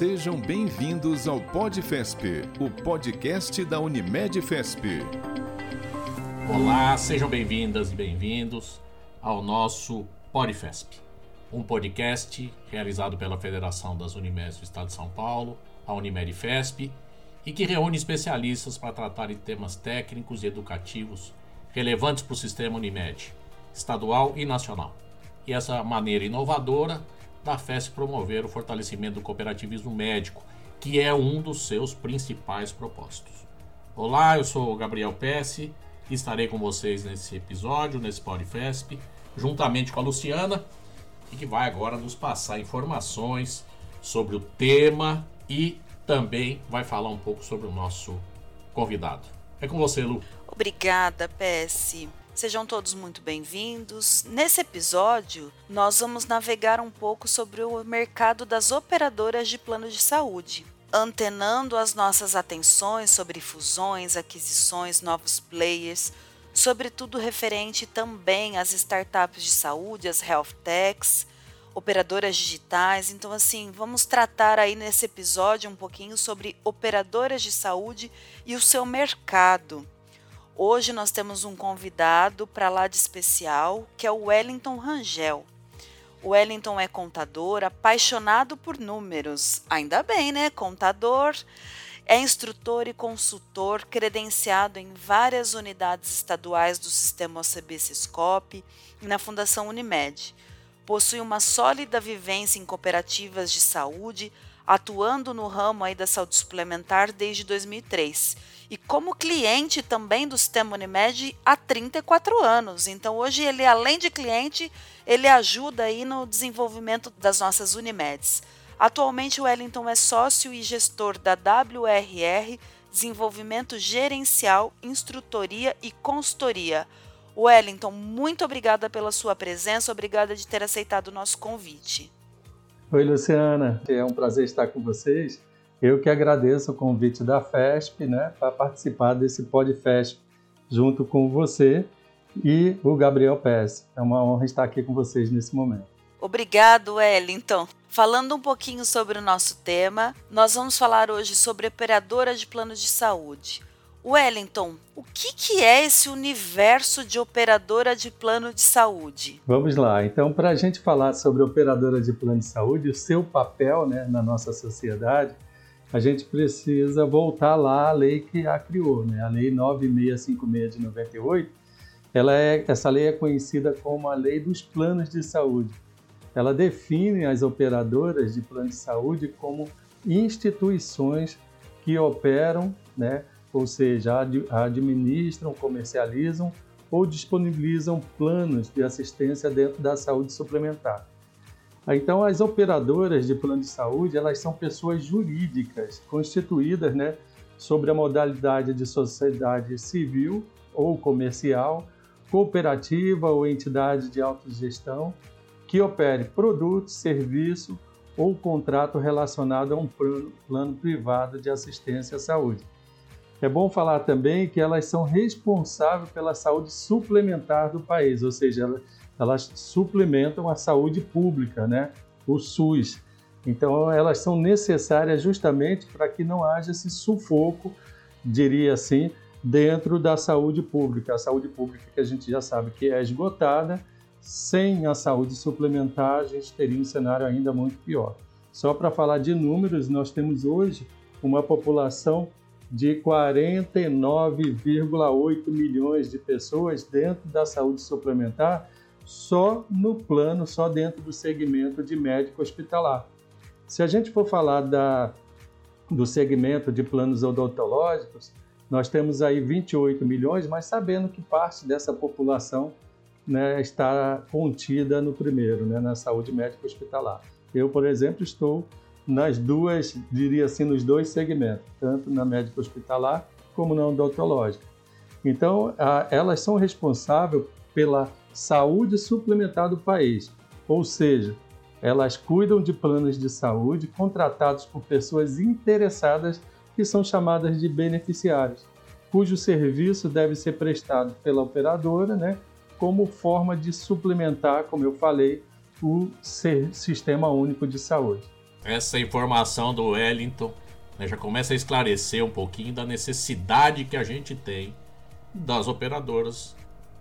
Sejam bem-vindos ao PodFesp, o podcast da Unimed Fesp. Olá, sejam bem-vindas e bem-vindos ao nosso PodFesp, um podcast realizado pela Federação das Unimedes do Estado de São Paulo, a Unimed Fesp, e que reúne especialistas para tratar de temas técnicos e educativos relevantes para o sistema Unimed, estadual e nacional. E essa maneira inovadora da FES promover o fortalecimento do cooperativismo médico, que é um dos seus principais propósitos. Olá, eu sou o Gabriel Pesce e estarei com vocês nesse episódio, nesse Podfesp, juntamente com a Luciana, e que vai agora nos passar informações sobre o tema e também vai falar um pouco sobre o nosso convidado. É com você, Lu. Obrigada, Pesce. Sejam todos muito bem-vindos. Nesse episódio, nós vamos navegar um pouco sobre o mercado das operadoras de plano de saúde, antenando as nossas atenções sobre fusões, aquisições, novos players, sobretudo referente também às startups de saúde, as health techs, operadoras digitais. Então, assim, vamos tratar aí nesse episódio um pouquinho sobre operadoras de saúde e o seu mercado. Hoje nós temos um convidado para lá de especial, que é o Wellington Rangel. O Wellington é contador, apaixonado por números. Ainda bem, né? Contador. É instrutor e consultor credenciado em várias unidades estaduais do sistema OCB Siscop e na Fundação Unimed. Possui uma sólida vivência em cooperativas de saúde, atuando no ramo aí da saúde suplementar desde 2003 e como cliente também do sistema Unimed há 34 anos. Então hoje ele além de cliente, ele ajuda aí no desenvolvimento das nossas Unimeds. Atualmente o Wellington é sócio e gestor da WRR Desenvolvimento Gerencial, Instrutoria e Consultoria. Wellington, muito obrigada pela sua presença, obrigada de ter aceitado o nosso convite. Oi, Luciana. É um prazer estar com vocês. Eu que agradeço o convite da FESP, né, para participar desse PodFesp junto com você e o Gabriel Pérez. É uma honra estar aqui com vocês nesse momento. Obrigado, Wellington. Falando um pouquinho sobre o nosso tema, nós vamos falar hoje sobre operadora de planos de saúde. Wellington, o que, que é esse universo de operadora de plano de saúde? Vamos lá. Então, para a gente falar sobre operadora de plano de saúde, o seu papel né, na nossa sociedade, a gente precisa voltar lá à lei que a criou, né? a Lei 9656 de 98. Ela é, essa lei é conhecida como a Lei dos Planos de Saúde. Ela define as operadoras de plano de saúde como instituições que operam né, ou seja, administram, comercializam ou disponibilizam planos de assistência dentro da saúde suplementar. Então, as operadoras de plano de saúde, elas são pessoas jurídicas constituídas, né, sobre a modalidade de sociedade civil ou comercial, cooperativa ou entidade de autogestão que opere produto, serviço ou contrato relacionado a um plano, plano privado de assistência à saúde. É bom falar também que elas são responsáveis pela saúde suplementar do país, ou seja, elas, elas suplementam a saúde pública, né? o SUS. Então, elas são necessárias justamente para que não haja esse sufoco, diria assim, dentro da saúde pública. A saúde pública que a gente já sabe que é esgotada, sem a saúde suplementar, a gente teria um cenário ainda muito pior. Só para falar de números, nós temos hoje uma população de 49,8 milhões de pessoas dentro da saúde suplementar, só no plano, só dentro do segmento de médico hospitalar. Se a gente for falar da, do segmento de planos odontológicos, nós temos aí 28 milhões, mas sabendo que parte dessa população né, está contida no primeiro, né, na saúde médica hospitalar. Eu, por exemplo, estou nas duas, diria assim, nos dois segmentos, tanto na médica hospitalar como na odontológica. Então, a, elas são responsáveis pela saúde suplementar do país, ou seja, elas cuidam de planos de saúde contratados por pessoas interessadas que são chamadas de beneficiários, cujo serviço deve ser prestado pela operadora, né, como forma de suplementar, como eu falei, o Sistema Único de Saúde. essa informação do Wellington né, já começa a esclarecer um pouquinho da necessidade que a gente tem das operadoras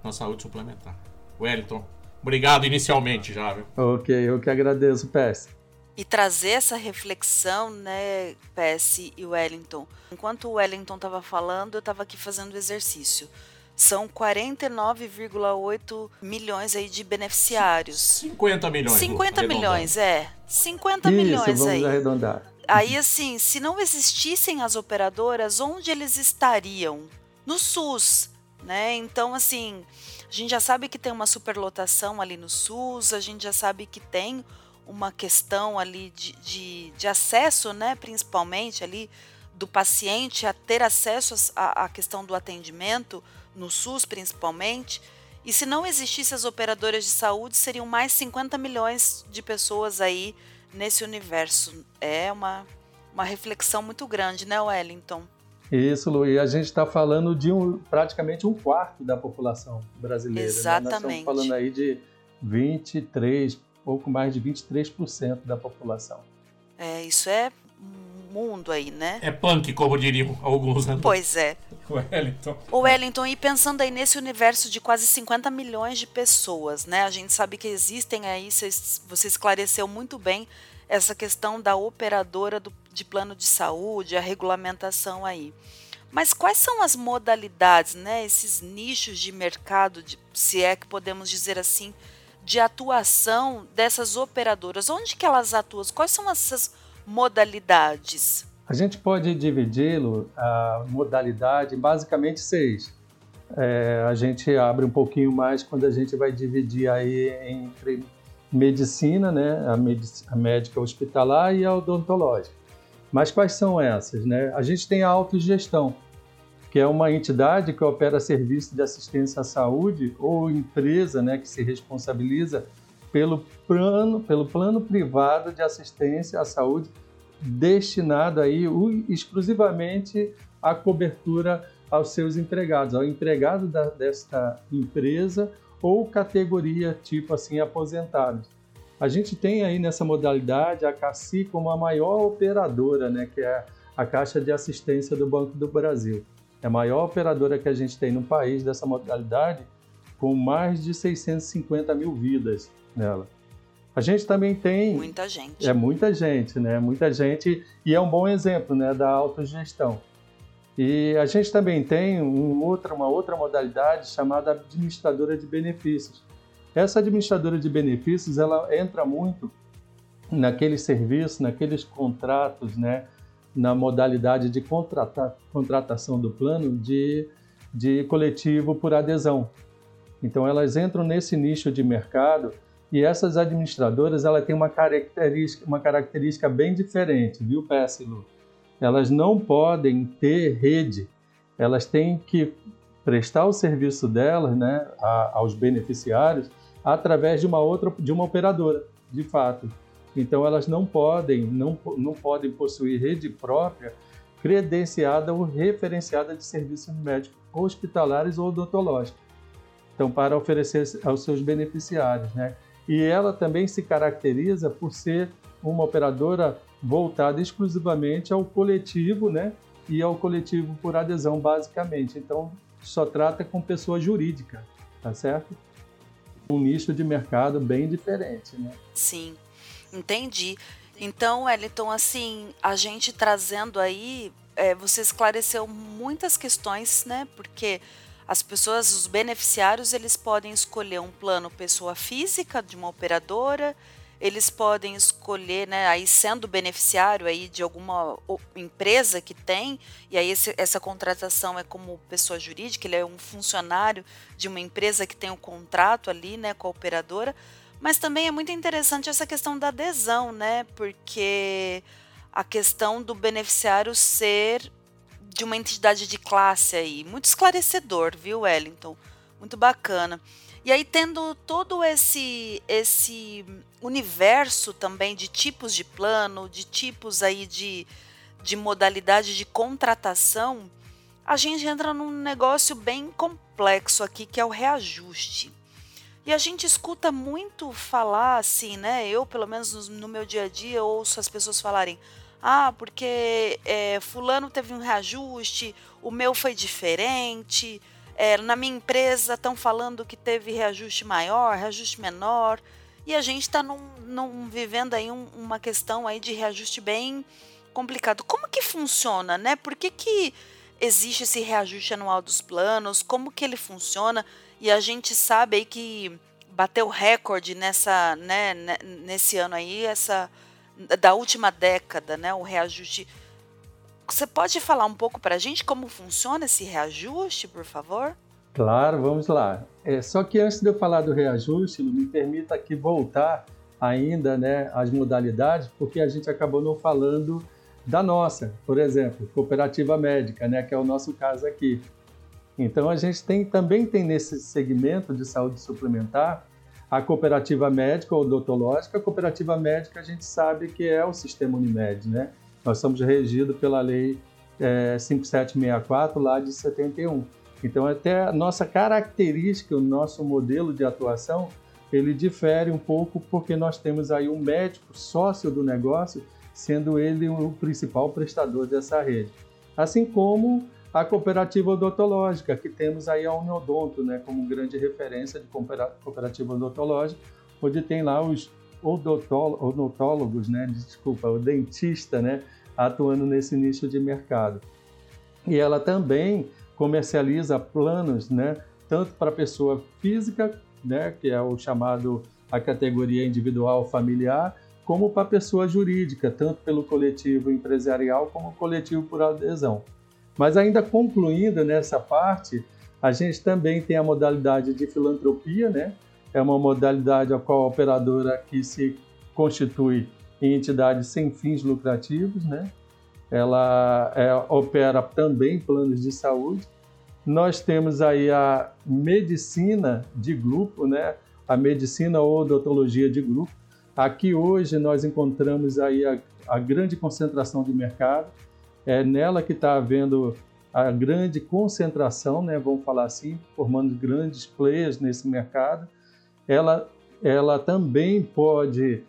na saúde suplementar. Wellington, obrigado inicialmente já. Viu? Ok, eu que agradeço, PS. E trazer essa reflexão, né, PS e Wellington. Enquanto o Wellington estava falando, eu estava aqui fazendo o exercício. São 49,8 milhões aí de beneficiários. 50 milhões. 50 milhões, é. 50 Isso, milhões vamos aí. arredondar. Aí, assim, se não existissem as operadoras, onde eles estariam? No SUS, né? Então, assim, a gente já sabe que tem uma superlotação ali no SUS, a gente já sabe que tem uma questão ali de, de, de acesso, né? Principalmente ali do paciente a ter acesso à, questão do atendimento, no SUS principalmente. E se não existissem as operadoras de saúde, seriam mais 50 milhões de pessoas aí nesse universo. É uma, uma reflexão muito grande, né, Wellington? Isso, Lu, e a gente está falando de um, praticamente um quarto da população brasileira. Exatamente. Né? Nós estamos falando aí de 23, pouco mais de 23% da população. É, isso é mundo aí, né? É punk, como diriam alguns, né? Pois é. Wellington. O Wellington, e pensando aí nesse universo de quase 50 milhões de pessoas, né? A gente sabe que existem aí, você esclareceu muito bem essa questão da operadora do, de plano de saúde, a regulamentação aí. Mas quais são as modalidades, né? Esses nichos de mercado, de, se é que podemos dizer assim, de atuação dessas operadoras? Onde que elas atuam? Quais são essas modalidades? A gente pode dividi-lo a modalidade basicamente seis. É, a gente abre um pouquinho mais quando a gente vai dividir aí entre medicina, né, a, medic a médica hospitalar e a odontológica. Mas quais são essas? Né? A gente tem a autogestão, que é uma entidade que opera serviço de assistência à saúde ou empresa né, que se responsabiliza pelo plano, pelo plano privado de assistência à saúde destinado aí exclusivamente à cobertura aos seus empregados, ao empregado da, desta empresa ou categoria tipo assim aposentados. A gente tem aí nessa modalidade a CACI como a maior operadora, né, que é a Caixa de Assistência do Banco do Brasil. É a maior operadora que a gente tem no país dessa modalidade, com mais de 650 mil vidas nela. A gente também tem. Muita gente. É muita gente, né? Muita gente. E é um bom exemplo né, da autogestão. E a gente também tem um uma outra modalidade chamada administradora de benefícios. Essa administradora de benefícios ela entra muito naqueles serviços, naqueles contratos, né, na modalidade de contratação do plano de, de coletivo por adesão. Então elas entram nesse nicho de mercado e essas administradoras ela tem uma característica, uma característica bem diferente, viu, PSLU? Elas não podem ter rede, elas têm que prestar o serviço delas né, a, aos beneficiários através de uma outra, de uma operadora, de fato. Então elas não podem, não, não podem possuir rede própria credenciada ou referenciada de serviços médicos hospitalares ou odontológicos. Então, para oferecer aos seus beneficiários, né? E ela também se caracteriza por ser uma operadora voltada exclusivamente ao coletivo, né? E ao coletivo por adesão, basicamente. Então, só trata com pessoa jurídica, tá certo? Um nicho de mercado bem diferente, né? Sim, entendi. Então, Wellington, assim, a gente trazendo aí, é, você esclareceu muitas questões, né? Porque as pessoas, os beneficiários, eles podem escolher um plano pessoa física de uma operadora, eles podem escolher, né, aí sendo beneficiário aí de alguma empresa que tem, e aí esse, essa contratação é como pessoa jurídica, ele é um funcionário de uma empresa que tem um contrato ali, né, com a operadora, mas também é muito interessante essa questão da adesão, né, porque a questão do beneficiário ser de uma entidade de classe aí. Muito esclarecedor, viu, Wellington? Muito bacana. E aí tendo todo esse esse universo também de tipos de plano, de tipos aí de, de modalidade de contratação, a gente entra num negócio bem complexo aqui que é o reajuste. E a gente escuta muito falar assim, né? Eu, pelo menos no meu dia a dia, ouço as pessoas falarem: ah, porque é, Fulano teve um reajuste, o meu foi diferente. É, na minha empresa estão falando que teve reajuste maior, reajuste menor. E a gente está num, num, vivendo aí um, uma questão aí de reajuste bem complicado. Como que funciona, né? Por que, que existe esse reajuste anual dos planos? Como que ele funciona? E a gente sabe aí que bateu recorde nessa, né, nesse ano aí, essa da última década, né, o reajuste. Você pode falar um pouco para a gente como funciona esse reajuste, por favor? Claro, vamos lá. É, só que antes de eu falar do reajuste, me permita aqui voltar ainda né, às modalidades, porque a gente acabou não falando da nossa, por exemplo, cooperativa médica, né, que é o nosso caso aqui. Então a gente tem, também tem nesse segmento de saúde suplementar a cooperativa médica ou odontológica. A cooperativa médica a gente sabe que é o sistema Unimed, né? Nós somos regidos pela lei é, 5764 lá de 71. Então até a nossa característica, o nosso modelo de atuação, ele difere um pouco porque nós temos aí um médico sócio do negócio, sendo ele o principal prestador dessa rede. Assim como a cooperativa odontológica, que temos aí a Uniodonto né, como grande referência de cooperativa odontológica, onde tem lá os odontólogos, né, desculpa, o dentista, né, atuando nesse nicho de mercado. E ela também comercializa planos, né, tanto para pessoa física, né, que é o chamado a categoria individual familiar, como para pessoa jurídica, tanto pelo coletivo empresarial como coletivo por adesão. Mas ainda concluindo nessa parte, a gente também tem a modalidade de filantropia, né? É uma modalidade a qual a operadora que se constitui em entidade sem fins lucrativos, né? Ela é, opera também planos de saúde. Nós temos aí a medicina de grupo, né? A medicina ou odontologia de grupo. Aqui hoje nós encontramos aí a, a grande concentração de mercado é nela que está havendo a grande concentração, né, vamos falar assim, formando grandes players nesse mercado. Ela, ela também pode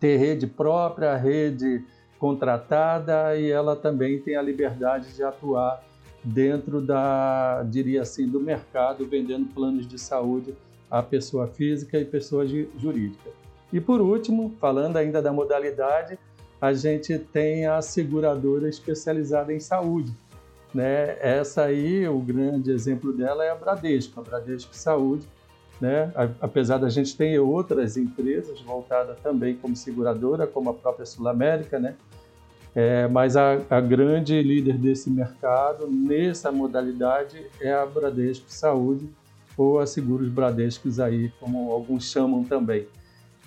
ter rede própria, rede contratada e ela também tem a liberdade de atuar dentro da, diria assim, do mercado, vendendo planos de saúde à pessoa física e pessoa jurídica. E por último, falando ainda da modalidade, a gente tem a seguradora especializada em saúde. Né? Essa aí, o grande exemplo dela é a Bradesco, a Bradesco Saúde. Né? Apesar da gente ter outras empresas voltadas também como seguradora, como a própria Sul América, né? É, mas a, a, grande líder desse mercado, nessa modalidade, é a Bradesco Saúde, ou a Seguros Bradescos aí, como alguns chamam também.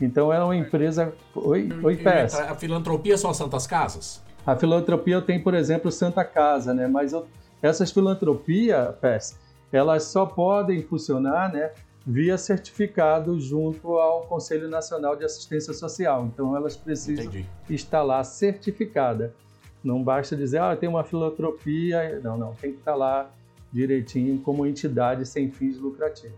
Então é uma empresa. Oi, oi PS. A filantropia são as Santas Casas? A filantropia tem, por exemplo, Santa Casa, né? Mas eu, essas filantropias, PES, elas só podem funcionar, né? Via certificado junto ao Conselho Nacional de Assistência Social. Então elas precisam Entendi. estar lá certificada. Não basta dizer, ah, tem uma filantropia. Não, não, tem que estar lá direitinho como entidade sem fins lucrativos.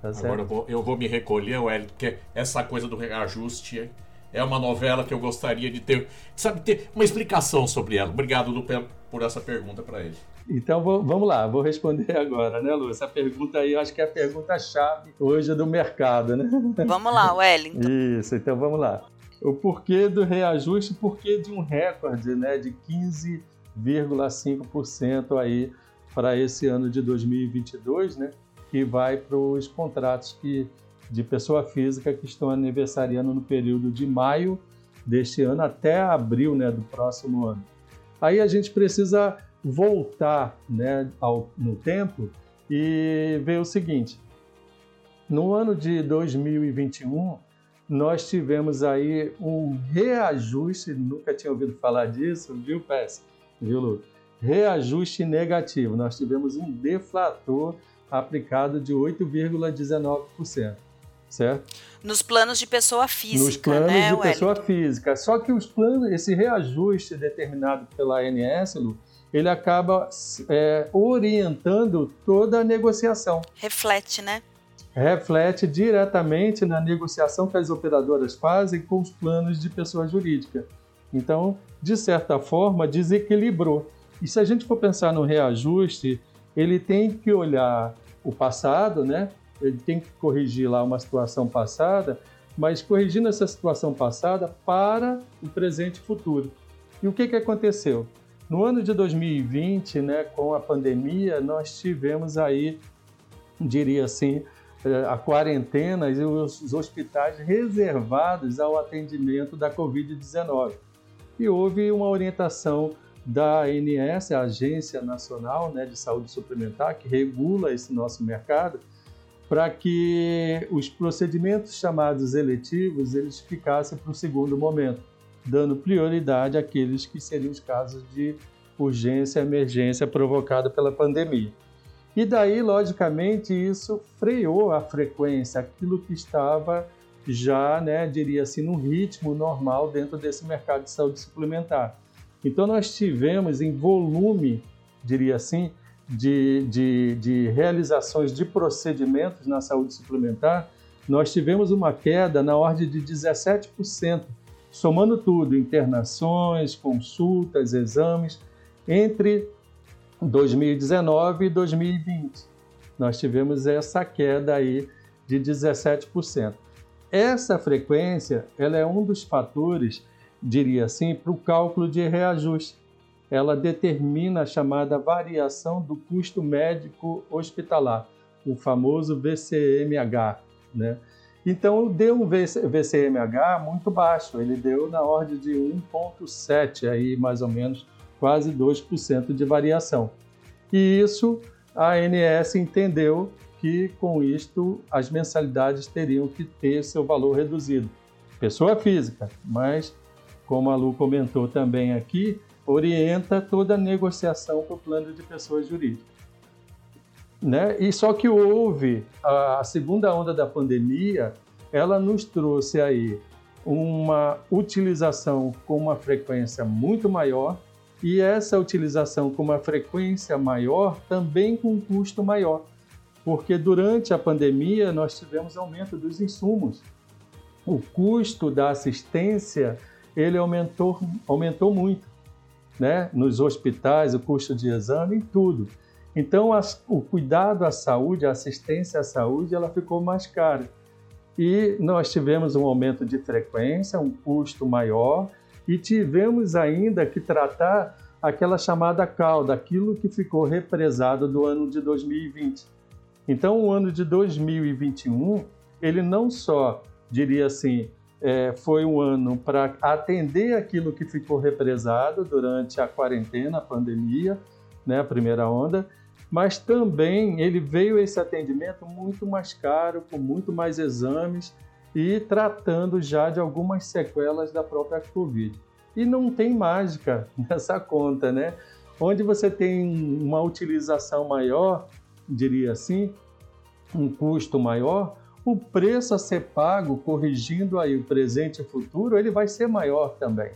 Tá Agora eu vou, eu vou me recolher, Hélio, porque essa coisa do reajuste é uma novela que eu gostaria de ter, sabe, ter uma explicação sobre ela. Obrigado, Lu, por essa pergunta para ele. Então vamos lá, vou responder agora, né, Lu? Essa pergunta aí, eu acho que é a pergunta-chave hoje do mercado, né? Vamos lá, Wellington. Isso, então vamos lá. O porquê do reajuste, o porquê de um recorde né, de 15,5% aí para esse ano de 2022, né? que vai para os contratos que, de pessoa física que estão aniversariando no período de maio deste ano até abril né, do próximo ano. Aí a gente precisa voltar né, ao, no tempo e ver o seguinte: no ano de 2021, nós tivemos aí um reajuste, nunca tinha ouvido falar disso, viu, Pés? Viu, Lu? Reajuste negativo. Nós tivemos um deflator aplicado de 8,19%, certo? Nos planos de pessoa física, Nos planos né, de pessoa física. Só que os planos, esse reajuste determinado pela ANS, ele acaba é, orientando toda a negociação. Reflete, né? reflete diretamente na negociação que as operadoras fazem com os planos de pessoa jurídica. Então, de certa forma, desequilibrou. E se a gente for pensar no reajuste, ele tem que olhar o passado, né? Ele tem que corrigir lá uma situação passada, mas corrigindo essa situação passada para o presente e futuro. E o que, que aconteceu? No ano de 2020, né, com a pandemia, nós tivemos aí, diria assim, eh, a quarentena e os hospitais reservados ao atendimento da Covid-19. E houve uma orientação da ANS, a Agência Nacional né, de Saúde Suplementar, que regula esse nosso mercado, para que os procedimentos chamados eletivos eles ficassem para o segundo momento, dando prioridade àqueles que seriam os casos de urgência, emergência provocada pela pandemia. E daí, logicamente, isso freou a frequência, aquilo que estava já, né, diria assim, no ritmo normal dentro desse mercado de saúde suplementar. Então, nós tivemos em volume, diria assim, de, de, de realizações de procedimentos na saúde suplementar, nós tivemos uma queda na ordem de 17%, somando tudo, internações, consultas, exames, entre 2019 e 2020. Nós tivemos essa queda aí de 17%. Essa frequência ela é um dos fatores, diria assim, para o cálculo de reajuste. Ela determina a chamada variação do custo médico hospitalar, o famoso VCMH. Né? Então, deu um VCMH muito baixo, ele deu na ordem de 1,7, aí mais ou menos quase 2% de variação. E isso a ANS entendeu que com isto as mensalidades teriam que ter seu valor reduzido. Pessoa física, mas como a Lu comentou também aqui, orienta toda a negociação para o plano de pessoa jurídica. Né? E só que houve a segunda onda da pandemia, ela nos trouxe aí uma utilização com uma frequência muito maior e essa utilização com uma frequência maior também com um custo maior porque durante a pandemia nós tivemos aumento dos insumos. O custo da assistência ele aumentou, aumentou muito, né? Nos hospitais, o custo de exame, tudo. Então, as, o cuidado à saúde, a assistência à saúde, ela ficou mais cara. E nós tivemos um aumento de frequência, um custo maior, e tivemos ainda que tratar aquela chamada cauda, aquilo que ficou represado do ano de 2020. Então, o ano de 2021, ele não só, diria assim, é, foi um ano para atender aquilo que ficou represado durante a quarentena, a pandemia, né, a primeira onda, mas também ele veio esse atendimento muito mais caro, com muito mais exames e tratando já de algumas sequelas da própria Covid. E não tem mágica nessa conta, né? Onde você tem uma utilização maior, diria assim, um custo maior, o preço a ser pago, corrigindo aí o presente e o futuro, ele vai ser maior também.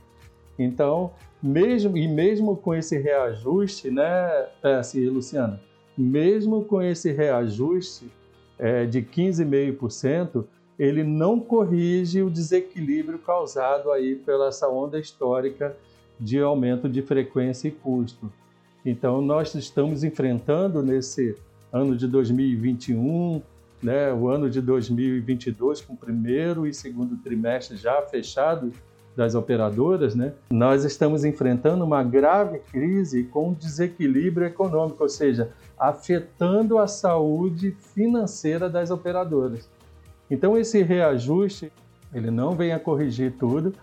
Então, mesmo e mesmo com esse reajuste, né, assim, Luciana, mesmo com esse reajuste é, de 15,5%, ele não corrige o desequilíbrio causado aí pela essa onda histórica de aumento de frequência e custo. Então, nós estamos enfrentando nesse ano de 2021, né, o ano de 2022 com o primeiro e segundo trimestre já fechado das operadoras, né, nós estamos enfrentando uma grave crise com desequilíbrio econômico, ou seja, afetando a saúde financeira das operadoras. Então esse reajuste ele não vem a corrigir tudo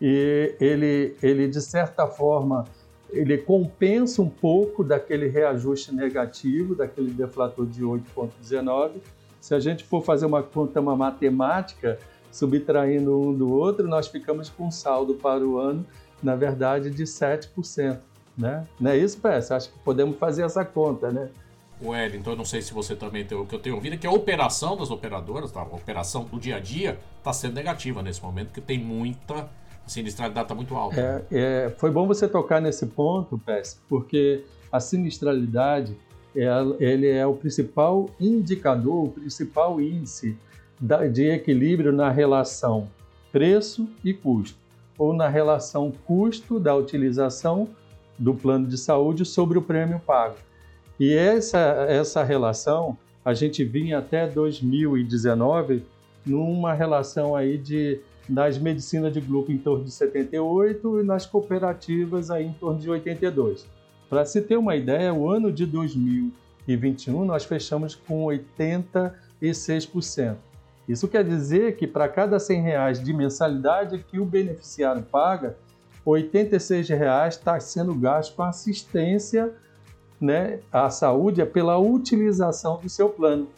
e ele, ele de certa forma ele compensa um pouco daquele reajuste negativo, daquele deflator de 8,19. Se a gente for fazer uma conta, uma matemática, subtraindo um do outro, nós ficamos com um saldo para o ano, na verdade, de 7%. Né? Não é isso, Pérez? Acho que podemos fazer essa conta, né? Então eu não sei se você também tem o que eu tenho ouvido, é que a operação das operadoras, tá? a operação do dia a dia, está sendo negativa nesse momento, porque tem muita a sinistralidade está muito alta. É, é, foi bom você tocar nesse ponto, Pes, porque a sinistralidade é, ele é o principal indicador, o principal índice de equilíbrio na relação preço e custo, ou na relação custo da utilização do plano de saúde sobre o prêmio pago. E essa, essa relação, a gente vinha até 2019 numa relação aí de nas medicinas de grupo em torno de 78 e nas cooperativas aí em torno de 82. Para se ter uma ideia, o ano de 2021 nós fechamos com 86%. Isso quer dizer que para cada 100 reais de mensalidade que o beneficiário paga, 86 reais está sendo gasto com assistência né, à saúde é pela utilização do seu plano.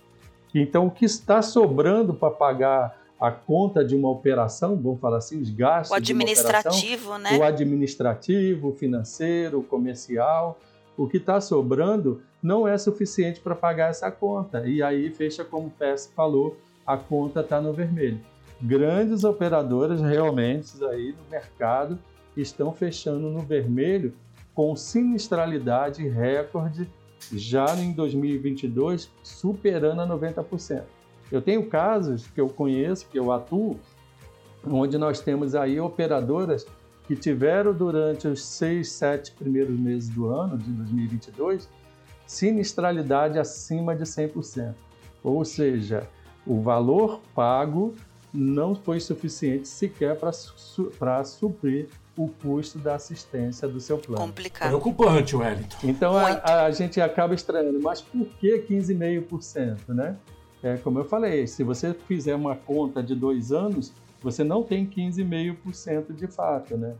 Então, o que está sobrando para pagar a conta de uma operação, vamos falar assim, os gastos. O administrativo, né? O administrativo, o financeiro, o comercial. O que está sobrando não é suficiente para pagar essa conta. E aí fecha, como o PS falou, a conta está no vermelho. Grandes operadoras realmente aí no mercado estão fechando no vermelho com sinistralidade recorde já em 2022, superando a 90%. Eu tenho casos que eu conheço, que eu atuo, onde nós temos aí operadoras que tiveram durante os seis, sete primeiros meses do ano, de 2022, sinistralidade acima de 100%. Ou seja, o valor pago não foi suficiente sequer para su suprir o custo da assistência do seu plano. Complicado. Preocupante, Wellington. Então a, a, gente acaba estranhando, mas por que 15,5%, né? É, como eu falei, se você fizer uma conta de dois anos, você não tem 15,5% de fato, né?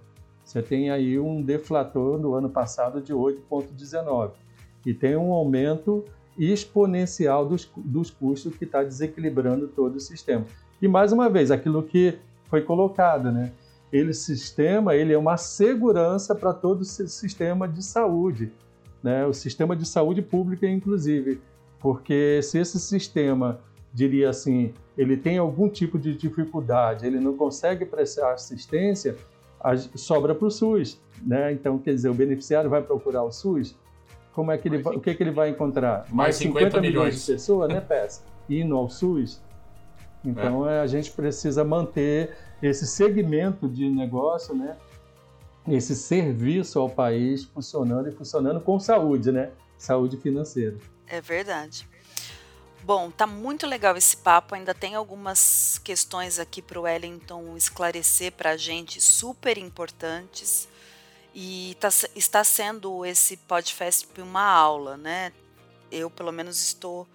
Você tem aí um deflator no ano passado de 8,19% e tem um aumento exponencial dos, dos custos que está desequilibrando todo o sistema. E mais uma vez, aquilo que foi colocado, né? Ele sistema, ele é uma segurança para todo o sistema de saúde, né? O sistema de saúde pública, inclusive porque se esse sistema, diria assim, ele tem algum tipo de dificuldade, ele não consegue prestar assistência, sobra para o SUS, né? Então, quer dizer, o beneficiário vai procurar o SUS, como é que ele vai, o que, é que ele vai encontrar? Mais 50, 50 milhões. milhões de pessoas, né, Peça? Indo ao SUS. Então, é. a gente precisa manter esse segmento de negócio, né? Esse serviço ao país funcionando e funcionando com saúde, né? Saúde financeira. É verdade. Bom, tá muito legal esse papo. Ainda tem algumas questões aqui para o Wellington esclarecer para a gente, super importantes. E tá, está sendo esse podcast uma aula, né? Eu, pelo menos, estou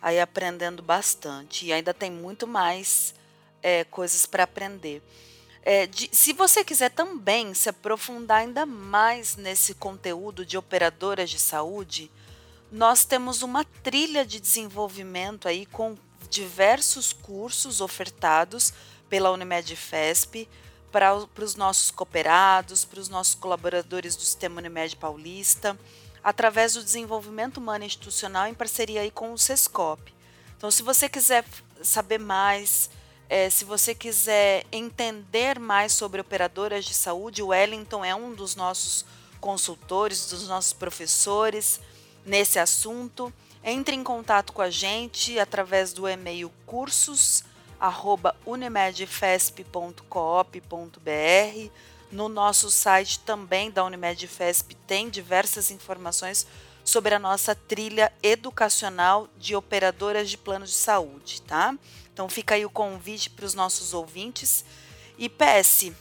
aí aprendendo bastante. E ainda tem muito mais é, coisas para aprender. É, de, se você quiser também se aprofundar ainda mais nesse conteúdo de operadoras de saúde, nós temos uma trilha de desenvolvimento aí com diversos cursos ofertados pela Unimed FESP para os nossos cooperados, para os nossos colaboradores do Sistema Unimed Paulista, através do desenvolvimento humano institucional em parceria aí com o SESCOP. Então, se você quiser saber mais, é, se você quiser entender mais sobre operadoras de saúde, o Wellington é um dos nossos consultores, dos nossos professores nesse assunto, entre em contato com a gente através do e-mail cursos@unimedfesp.coop.br. No nosso site também da Unimed Fesp tem diversas informações sobre a nossa trilha educacional de operadoras de plano de saúde, tá? Então fica aí o convite para os nossos ouvintes. E PS,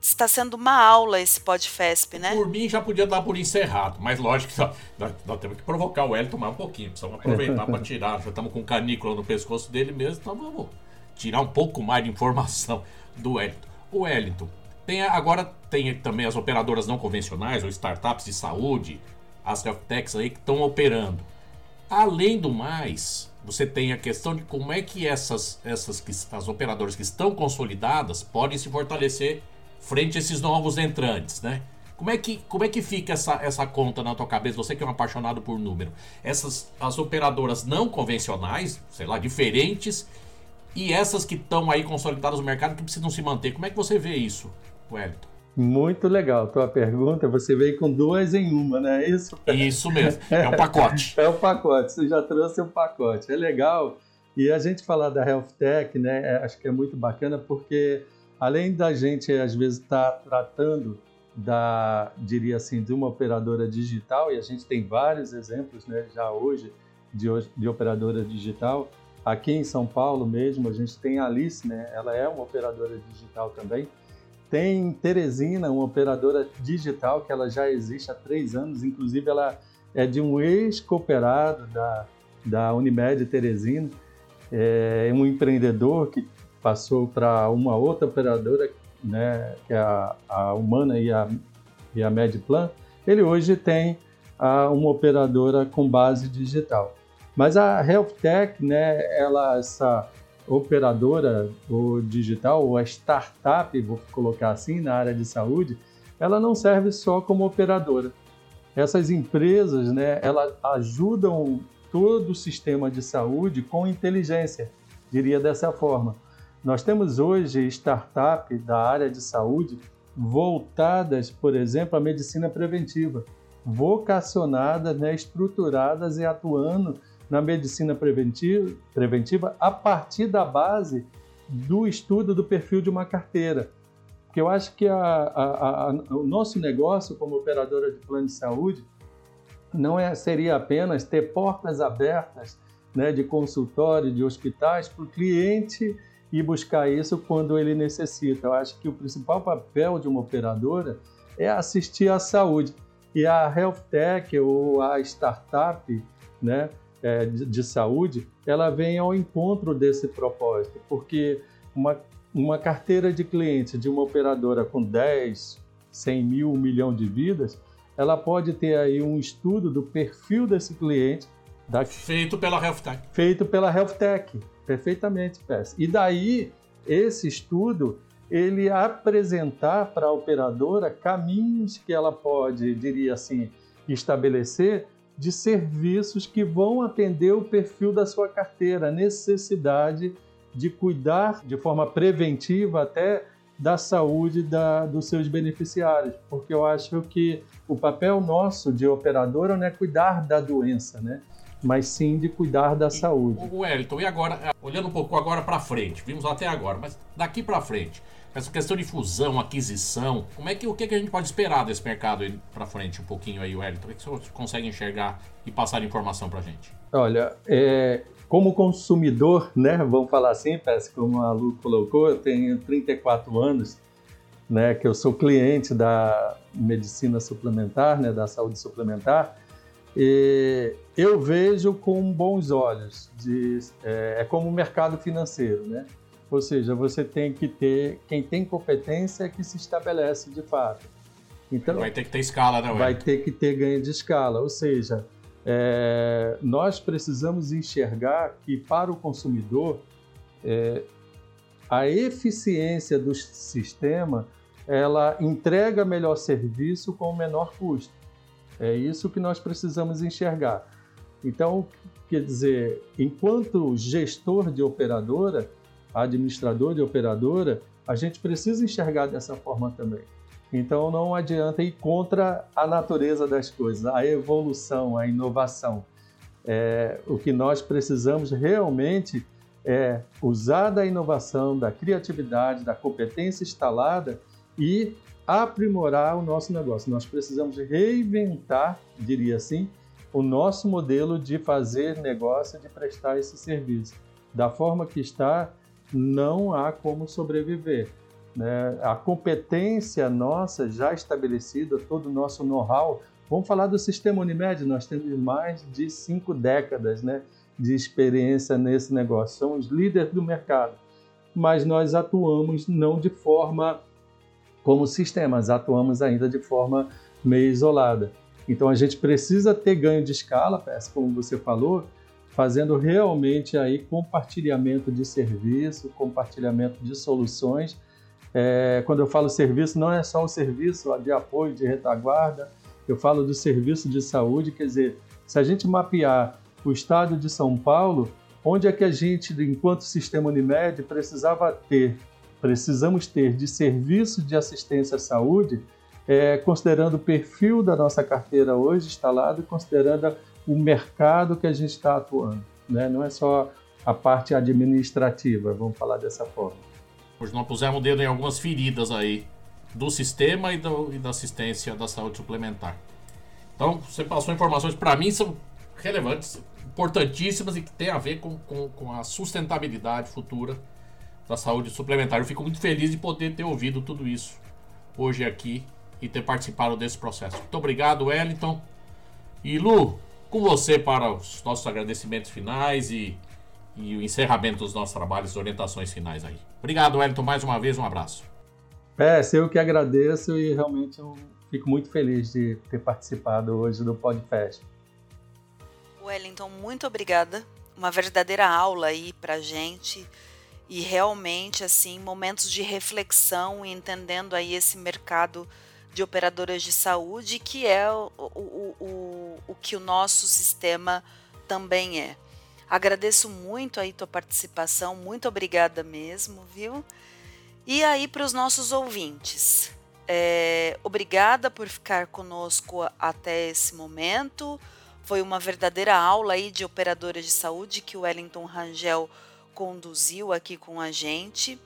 está sendo uma aula esse PodFesp, né? Por mim já podia dar por encerrado, mas lógico que nós, nós temos que provocar o Wellington mais um pouquinho, precisamos aproveitar para tirar, já estamos com canícula no pescoço dele mesmo, então vamos tirar um pouco mais de informação do Wellington. O Wellington, tem, agora tem também as operadoras não convencionais, ou startups de saúde, as health techs aí que estão operando. Além do mais, você tem a questão de como é que essas, essas as operadoras que estão consolidadas podem se fortalecer frente a esses novos entrantes, né? Como é que, como é que fica essa, essa conta na tua cabeça? Você que é um apaixonado por número. Essas as operadoras não convencionais, sei lá, diferentes, e essas que estão aí consolidadas no mercado que precisam se manter. Como é que você vê isso, Wellington? Muito legal tua pergunta. Você veio com duas em uma, não é isso? Isso mesmo. É o pacote. é o pacote. Você já trouxe o um pacote. É legal. E a gente falar da Health Tech, né? É, acho que é muito bacana porque além da gente às vezes estar tá tratando da, diria assim, de uma operadora digital e a gente tem vários exemplos, né? Já hoje de, de operadora digital. Aqui em São Paulo mesmo a gente tem a Alice, né? Ela é uma operadora digital também tem Teresina, uma operadora digital que ela já existe há três anos, inclusive ela é de um ex-cooperado da, da Unimed Teresina, é um empreendedor que passou para uma outra operadora, né, que é a, a Humana e a, e a Medplan. Ele hoje tem a, uma operadora com base digital. Mas a HealthTech, né, ela, essa operadora ou digital ou a startup, vou colocar assim, na área de saúde, ela não serve só como operadora. Essas empresas, né, elas ajudam todo o sistema de saúde com inteligência, diria dessa forma. Nós temos hoje startups da área de saúde voltadas, por exemplo, à medicina preventiva, vocacionadas, né, estruturadas e atuando na medicina preventiva, preventiva a partir da base do estudo do perfil de uma carteira. Porque eu acho que a, a, a, o nosso negócio como operadora de plano de saúde não é, seria apenas ter portas abertas né, de consultório, de hospitais, para o cliente e buscar isso quando ele necessita. Eu acho que o principal papel de uma operadora é assistir à saúde. E a Health Tech ou a startup, né, é, de, de, saúde, ela vem ao encontro desse propósito, porque uma, uma carteira de clientes de uma operadora com 10, 100 mil, 1 milhão de vidas, ela pode ter aí um estudo do perfil desse cliente. Da... Feito pela HealthTech. Feito pela HealthTech, perfeitamente, Pess. E daí, esse estudo, ele apresentar para a operadora caminhos que ela pode, diria assim, estabelecer de serviços que vão atender o perfil da sua carteira, a necessidade de cuidar de forma preventiva até da saúde da, dos seus beneficiários, porque eu acho que o papel nosso de operadora não é cuidar da doença, né? mas sim de cuidar da saúde. O Wellington, e agora, olhando um pouco agora para frente, vimos até agora, mas daqui para frente, essa questão de fusão, aquisição, como é que o que, que a gente pode esperar desse mercado para frente um pouquinho aí, Wellington? O que, você consegue enxergar e passar informação para a gente? Olha, é, como consumidor, né, vamos falar assim, parece como a Lu colocou, eu tenho 34 anos, né, que eu sou cliente da medicina suplementar, né, da saúde suplementar, e eu vejo com bons olhos, de, é, é como o mercado financeiro, né? Ou seja, você tem que ter, quem tem competência é que se estabelece de fato. Então, vai ter que ter escala, né? Vai ter que ter ganho de escala. Ou seja, é, nós precisamos enxergar que para o consumidor é, a eficiência do sistema ela entrega melhor serviço com menor custo. É isso que nós precisamos enxergar. Então, quer dizer, enquanto gestor de operadora, administrador de operadora, a gente precisa enxergar dessa forma também. Então não adianta ir contra a natureza das coisas, a evolução, a inovação. É, o que nós precisamos realmente é usar da inovação, da criatividade, da competência instalada e aprimorar o nosso negócio. Nós precisamos reinventar, diria assim, o nosso modelo de fazer negócio, de prestar esse serviço. Da forma que está, não há como sobreviver. Né? A competência nossa já estabelecida, todo o nosso know-how. Vamos falar do sistema Unimed, nós temos mais de cinco décadas né, de experiência nesse negócio, somos líderes do mercado, mas nós atuamos não de forma como sistemas, atuamos ainda de forma meio isolada. Então a gente precisa ter ganho de escala, como você falou, fazendo realmente aí compartilhamento de serviço, compartilhamento de soluções. É, quando eu falo serviço, não é só o serviço de apoio, de retaguarda, eu falo do serviço de saúde, quer dizer, se a gente mapear o estado de São Paulo, onde é que a gente, enquanto sistema Unimed, precisava ter precisamos ter de serviço de assistência à saúde, é, considerando o perfil da nossa carteira hoje instalada e considerando o mercado que a gente está atuando. Né? Não é só a parte administrativa, vamos falar dessa forma. Hoje nós pusemos o dedo em algumas feridas aí do sistema e, do, e da assistência da saúde suplementar. Então, você passou informações para mim são relevantes, importantíssimas e que tem a ver com, com, com a sustentabilidade futura da saúde suplementar. Eu fico muito feliz de poder ter ouvido tudo isso hoje aqui e ter participado desse processo. Muito obrigado, Wellington. E Lu, com você para os nossos agradecimentos finais e, e o encerramento dos nossos trabalhos, orientações finais aí. Obrigado, Wellington, mais uma vez, um abraço. É, eu que agradeço e realmente eu fico muito feliz de ter participado hoje do Podfest. Wellington, muito obrigada. Uma verdadeira aula aí pra gente e realmente assim momentos de reflexão e entendendo aí esse mercado de operadoras de saúde que é o, o, o, o que o nosso sistema também é. Agradeço muito aí tua participação, muito obrigada mesmo, viu? E aí para os nossos ouvintes, é, obrigada por ficar conosco até esse momento. Foi uma verdadeira aula aí de operadoras de saúde que o Wellington Rangel conduziu aqui com a gente.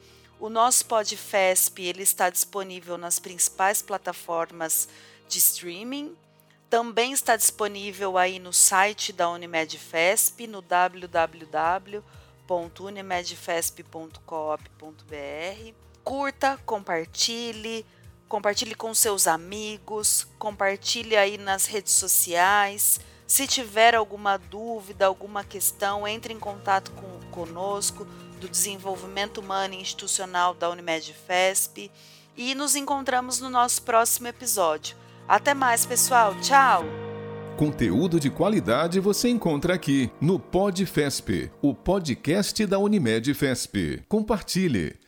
O nosso PodFesp ele está disponível nas principais plataformas de streaming. Também está disponível aí no site da Unimed Fesp, no www.unimedfesp.coop.br. Curta, compartilhe, compartilhe com seus amigos, compartilhe aí nas redes sociais se tiver alguma dúvida, alguma questão, entre em contato com, conosco do Desenvolvimento Humano e Institucional da Unimed FESP e nos encontramos no nosso próximo episódio. Até mais, pessoal. Tchau! Conteúdo de qualidade você encontra aqui no Pod FESP, o podcast da Unimed FESP. Compartilhe.